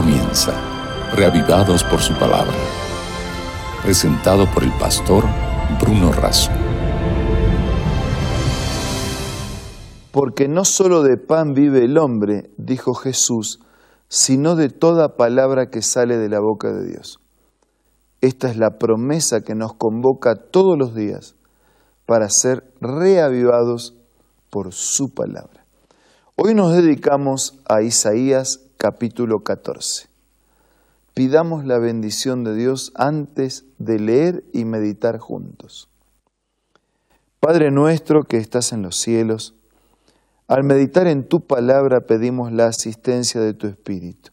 comienza, reavivados por su palabra. Presentado por el pastor Bruno Razo. Porque no solo de pan vive el hombre, dijo Jesús, sino de toda palabra que sale de la boca de Dios. Esta es la promesa que nos convoca todos los días para ser reavivados por su palabra. Hoy nos dedicamos a Isaías capítulo 14. Pidamos la bendición de Dios antes de leer y meditar juntos. Padre nuestro que estás en los cielos, al meditar en tu palabra pedimos la asistencia de tu Espíritu.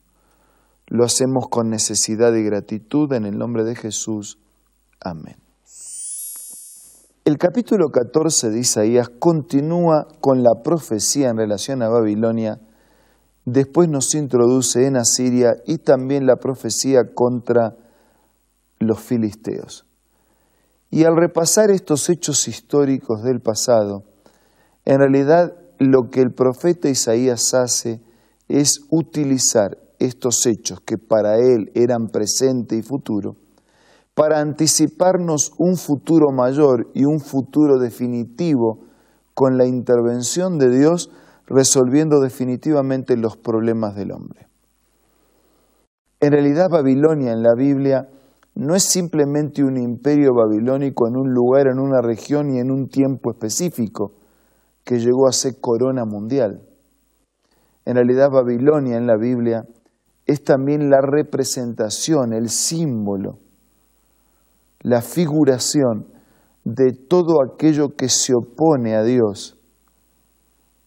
Lo hacemos con necesidad y gratitud en el nombre de Jesús. Amén. El capítulo 14 de Isaías continúa con la profecía en relación a Babilonia, después nos introduce en Asiria y también la profecía contra los filisteos. Y al repasar estos hechos históricos del pasado, en realidad lo que el profeta Isaías hace es utilizar estos hechos que para él eran presente y futuro, para anticiparnos un futuro mayor y un futuro definitivo con la intervención de Dios resolviendo definitivamente los problemas del hombre. En realidad Babilonia en la Biblia no es simplemente un imperio babilónico en un lugar, en una región y en un tiempo específico, que llegó a ser corona mundial. En realidad Babilonia en la Biblia es también la representación, el símbolo, la figuración de todo aquello que se opone a Dios,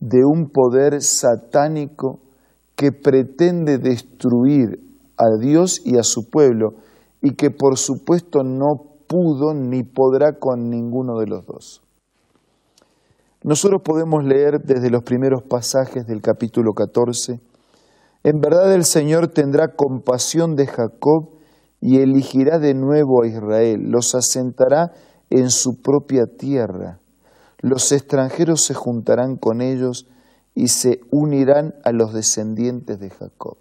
de un poder satánico que pretende destruir a Dios y a su pueblo y que por supuesto no pudo ni podrá con ninguno de los dos. Nosotros podemos leer desde los primeros pasajes del capítulo 14, en verdad el Señor tendrá compasión de Jacob y elegirá de nuevo a Israel, los asentará en su propia tierra. Los extranjeros se juntarán con ellos y se unirán a los descendientes de Jacob.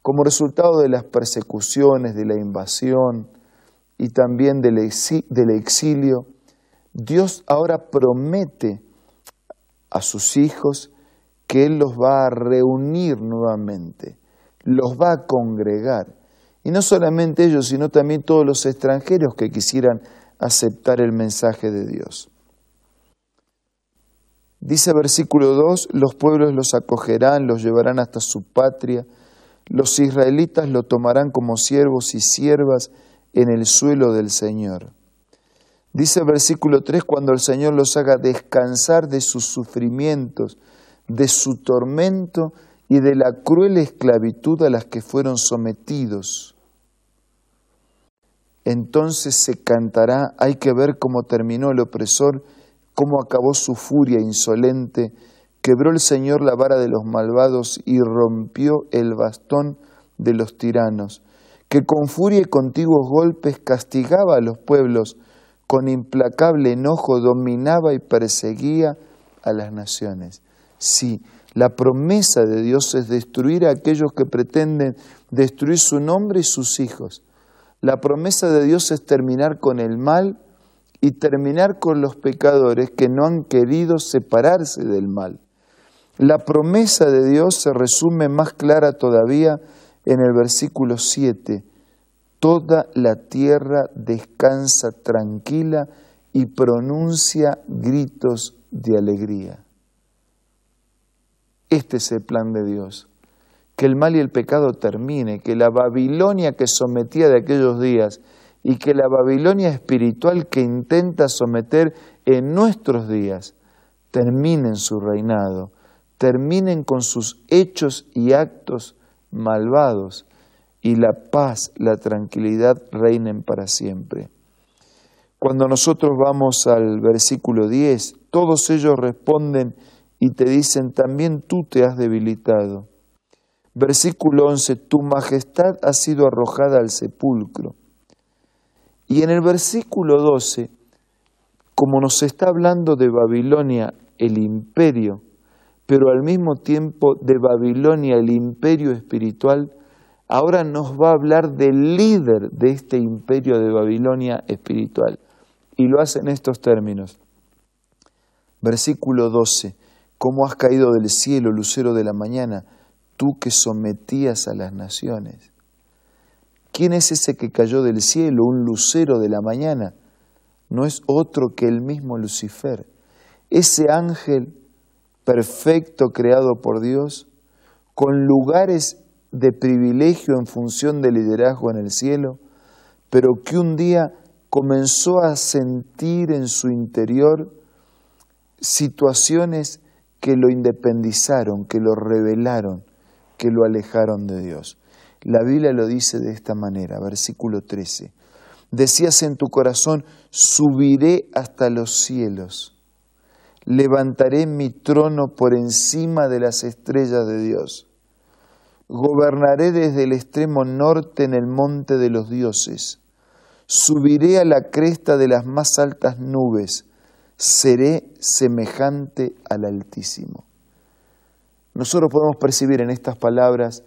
Como resultado de las persecuciones, de la invasión y también del exilio, Dios ahora promete a sus hijos que Él los va a reunir nuevamente, los va a congregar. Y no solamente ellos, sino también todos los extranjeros que quisieran aceptar el mensaje de Dios. Dice versículo 2, los pueblos los acogerán, los llevarán hasta su patria, los israelitas lo tomarán como siervos y siervas en el suelo del Señor. Dice versículo 3, cuando el Señor los haga descansar de sus sufrimientos, de su tormento y de la cruel esclavitud a las que fueron sometidos. Entonces se cantará, hay que ver cómo terminó el opresor, cómo acabó su furia insolente, quebró el Señor la vara de los malvados y rompió el bastón de los tiranos, que con furia y contiguos golpes castigaba a los pueblos, con implacable enojo dominaba y perseguía a las naciones. Sí, la promesa de Dios es destruir a aquellos que pretenden destruir su nombre y sus hijos. La promesa de Dios es terminar con el mal y terminar con los pecadores que no han querido separarse del mal. La promesa de Dios se resume más clara todavía en el versículo 7 toda la tierra descansa tranquila y pronuncia gritos de alegría. Este es el plan de Dios, que el mal y el pecado termine, que la Babilonia que sometía de aquellos días y que la Babilonia espiritual que intenta someter en nuestros días terminen su reinado, terminen con sus hechos y actos malvados y la paz, la tranquilidad reinen para siempre. Cuando nosotros vamos al versículo 10, todos ellos responden y te dicen, también tú te has debilitado. Versículo 11, tu majestad ha sido arrojada al sepulcro. Y en el versículo 12, como nos está hablando de Babilonia, el imperio, pero al mismo tiempo de Babilonia, el imperio espiritual, ahora nos va a hablar del líder de este imperio de Babilonia espiritual. Y lo hace en estos términos. Versículo 12. ¿Cómo has caído del cielo, lucero de la mañana, tú que sometías a las naciones? ¿Quién es ese que cayó del cielo, un lucero de la mañana? No es otro que el mismo Lucifer. Ese ángel perfecto creado por Dios, con lugares de privilegio en función del liderazgo en el cielo, pero que un día comenzó a sentir en su interior situaciones que lo independizaron, que lo revelaron, que lo alejaron de Dios. La Biblia lo dice de esta manera, versículo 13. Decías en tu corazón, subiré hasta los cielos, levantaré mi trono por encima de las estrellas de Dios, gobernaré desde el extremo norte en el monte de los dioses, subiré a la cresta de las más altas nubes, seré semejante al Altísimo. Nosotros podemos percibir en estas palabras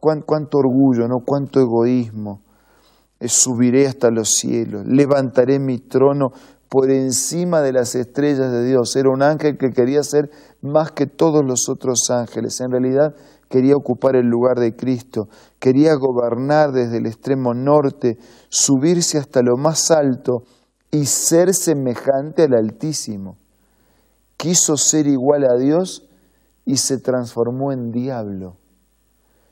cuánto orgullo, ¿no? cuánto egoísmo. Subiré hasta los cielos, levantaré mi trono por encima de las estrellas de Dios. Era un ángel que quería ser más que todos los otros ángeles. En realidad quería ocupar el lugar de Cristo, quería gobernar desde el extremo norte, subirse hasta lo más alto y ser semejante al Altísimo. Quiso ser igual a Dios y se transformó en diablo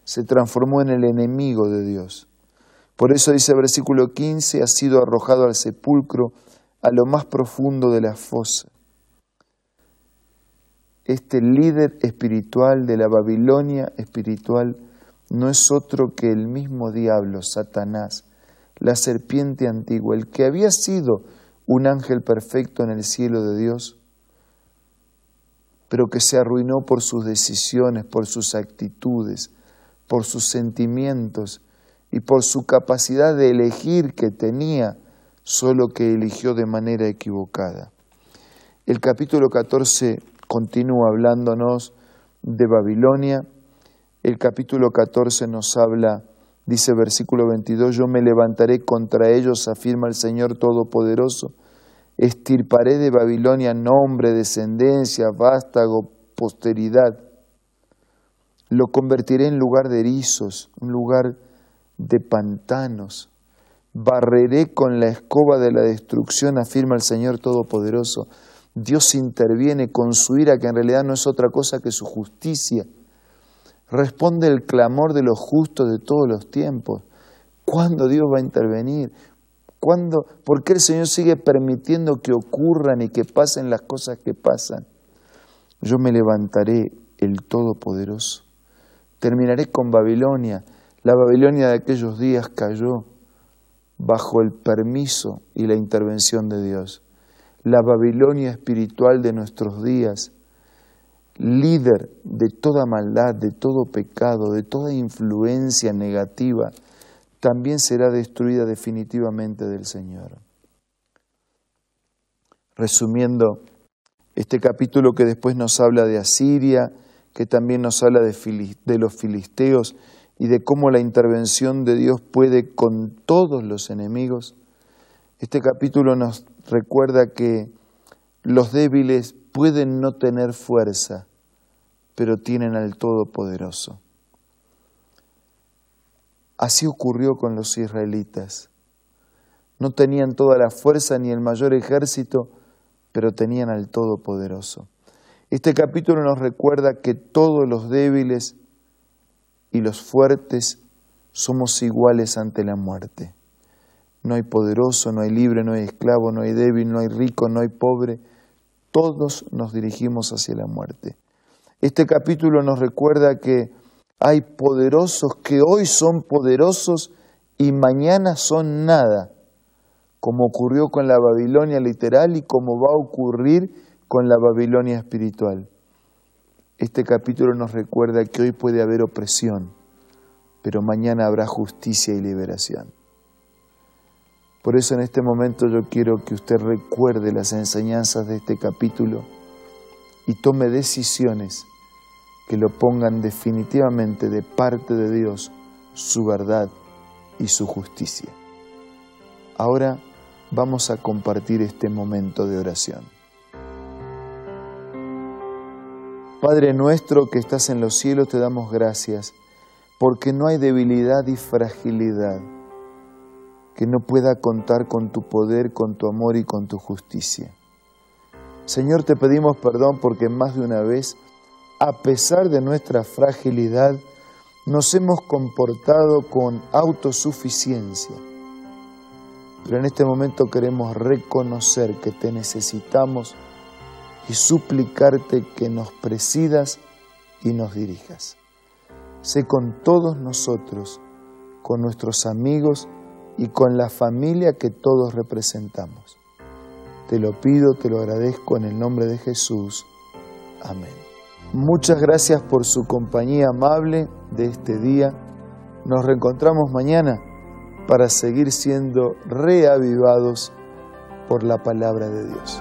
se transformó en el enemigo de Dios. Por eso dice el versículo 15, ha sido arrojado al sepulcro, a lo más profundo de la fosa. Este líder espiritual de la Babilonia espiritual no es otro que el mismo diablo, Satanás, la serpiente antigua, el que había sido un ángel perfecto en el cielo de Dios, pero que se arruinó por sus decisiones, por sus actitudes, por sus sentimientos y por su capacidad de elegir que tenía, solo que eligió de manera equivocada. El capítulo 14 continúa hablándonos de Babilonia. El capítulo 14 nos habla, dice versículo 22, yo me levantaré contra ellos, afirma el Señor Todopoderoso, estirparé de Babilonia nombre, descendencia, vástago, posteridad lo convertiré en lugar de erizos, un lugar de pantanos. Barreré con la escoba de la destrucción, afirma el Señor Todopoderoso. Dios interviene con su ira, que en realidad no es otra cosa que su justicia. Responde el clamor de los justos de todos los tiempos. ¿Cuándo Dios va a intervenir? ¿Cuándo? ¿Por qué el Señor sigue permitiendo que ocurran y que pasen las cosas que pasan? Yo me levantaré el Todopoderoso Terminaré con Babilonia. La Babilonia de aquellos días cayó bajo el permiso y la intervención de Dios. La Babilonia espiritual de nuestros días, líder de toda maldad, de todo pecado, de toda influencia negativa, también será destruida definitivamente del Señor. Resumiendo, este capítulo que después nos habla de Asiria, que también nos habla de, los filisteos y de cómo la intervención de Dios puede con todos los enemigos. Este capítulo nos recuerda que los débiles pueden no tener fuerza, pero tienen al Todopoderoso. Así ocurrió con los israelitas. No tenían toda la fuerza ni el mayor ejército, pero tenían al Todopoderoso. Este capítulo nos recuerda que todos los débiles y los fuertes somos iguales ante la muerte. No hay poderoso, no hay libre, no hay esclavo, no hay débil, no hay rico, no hay pobre. Todos nos dirigimos hacia la muerte. Este capítulo nos recuerda que hay poderosos que hoy son poderosos y mañana son nada, como ocurrió con la Babilonia literal y como va a ocurrir con la Babilonia espiritual. Este capítulo nos recuerda que hoy puede haber opresión, pero mañana habrá justicia y liberación. Por eso en este momento yo quiero que usted recuerde las enseñanzas de este capítulo y tome decisiones que lo pongan definitivamente de parte de Dios su verdad y su justicia. Ahora vamos a compartir este momento de oración. Padre nuestro que estás en los cielos, te damos gracias porque no hay debilidad y fragilidad que no pueda contar con tu poder, con tu amor y con tu justicia. Señor, te pedimos perdón porque más de una vez, a pesar de nuestra fragilidad, nos hemos comportado con autosuficiencia. Pero en este momento queremos reconocer que te necesitamos y suplicarte que nos presidas y nos dirijas. Sé con todos nosotros, con nuestros amigos y con la familia que todos representamos. Te lo pido, te lo agradezco en el nombre de Jesús. Amén. Muchas gracias por su compañía amable de este día. Nos reencontramos mañana para seguir siendo reavivados por la palabra de Dios.